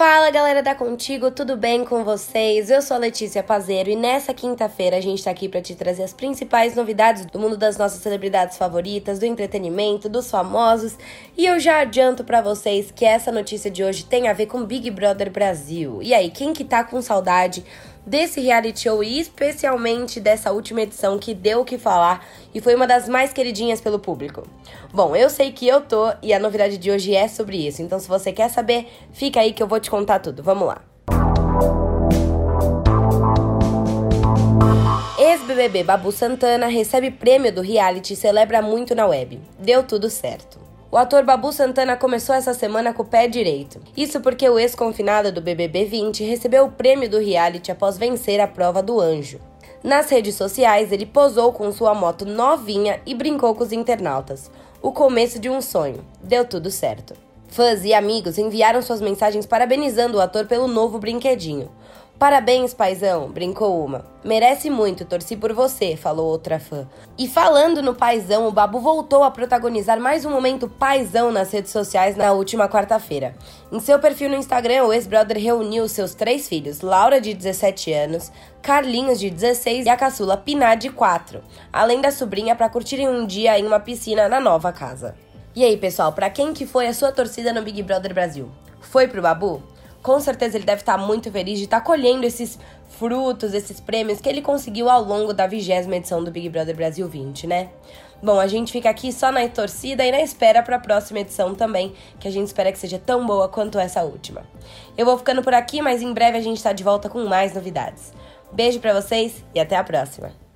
Fala galera da Contigo, tudo bem com vocês? Eu sou a Letícia Pazeiro e nessa quinta-feira a gente tá aqui para te trazer as principais novidades do mundo das nossas celebridades favoritas, do entretenimento, dos famosos. E eu já adianto para vocês que essa notícia de hoje tem a ver com Big Brother Brasil. E aí, quem que tá com saudade desse reality show e especialmente dessa última edição que deu o que falar e foi uma das mais queridinhas pelo público. Bom, eu sei que eu tô e a novidade de hoje é sobre isso, então se você quer saber, fica aí que eu vou te contar tudo. Vamos lá. Ex-BBB Babu Santana recebe prêmio do reality e celebra muito na web. Deu tudo certo. O ator Babu Santana começou essa semana com o pé direito. Isso porque o ex-confinado do BBB 20 recebeu o prêmio do reality após vencer a prova do anjo. Nas redes sociais, ele posou com sua moto novinha e brincou com os internautas. O começo de um sonho. Deu tudo certo. Fãs e amigos enviaram suas mensagens parabenizando o ator pelo novo brinquedinho. Parabéns, paizão, brincou uma. Merece muito, torci por você, falou outra fã. E falando no paizão, o Babu voltou a protagonizar mais um momento paizão nas redes sociais na última quarta-feira. Em seu perfil no Instagram, o ex-brother reuniu seus três filhos, Laura, de 17 anos, Carlinhos, de 16 e a caçula Piná, de 4, além da sobrinha para curtirem um dia em uma piscina na nova casa. E aí, pessoal, para quem que foi a sua torcida no Big Brother Brasil? Foi pro Babu? Com certeza ele deve estar muito feliz de estar colhendo esses frutos, esses prêmios que ele conseguiu ao longo da vigésima edição do Big Brother Brasil 20, né? Bom, a gente fica aqui só na torcida e na espera para a próxima edição também, que a gente espera que seja tão boa quanto essa última. Eu vou ficando por aqui, mas em breve a gente está de volta com mais novidades. Beijo para vocês e até a próxima.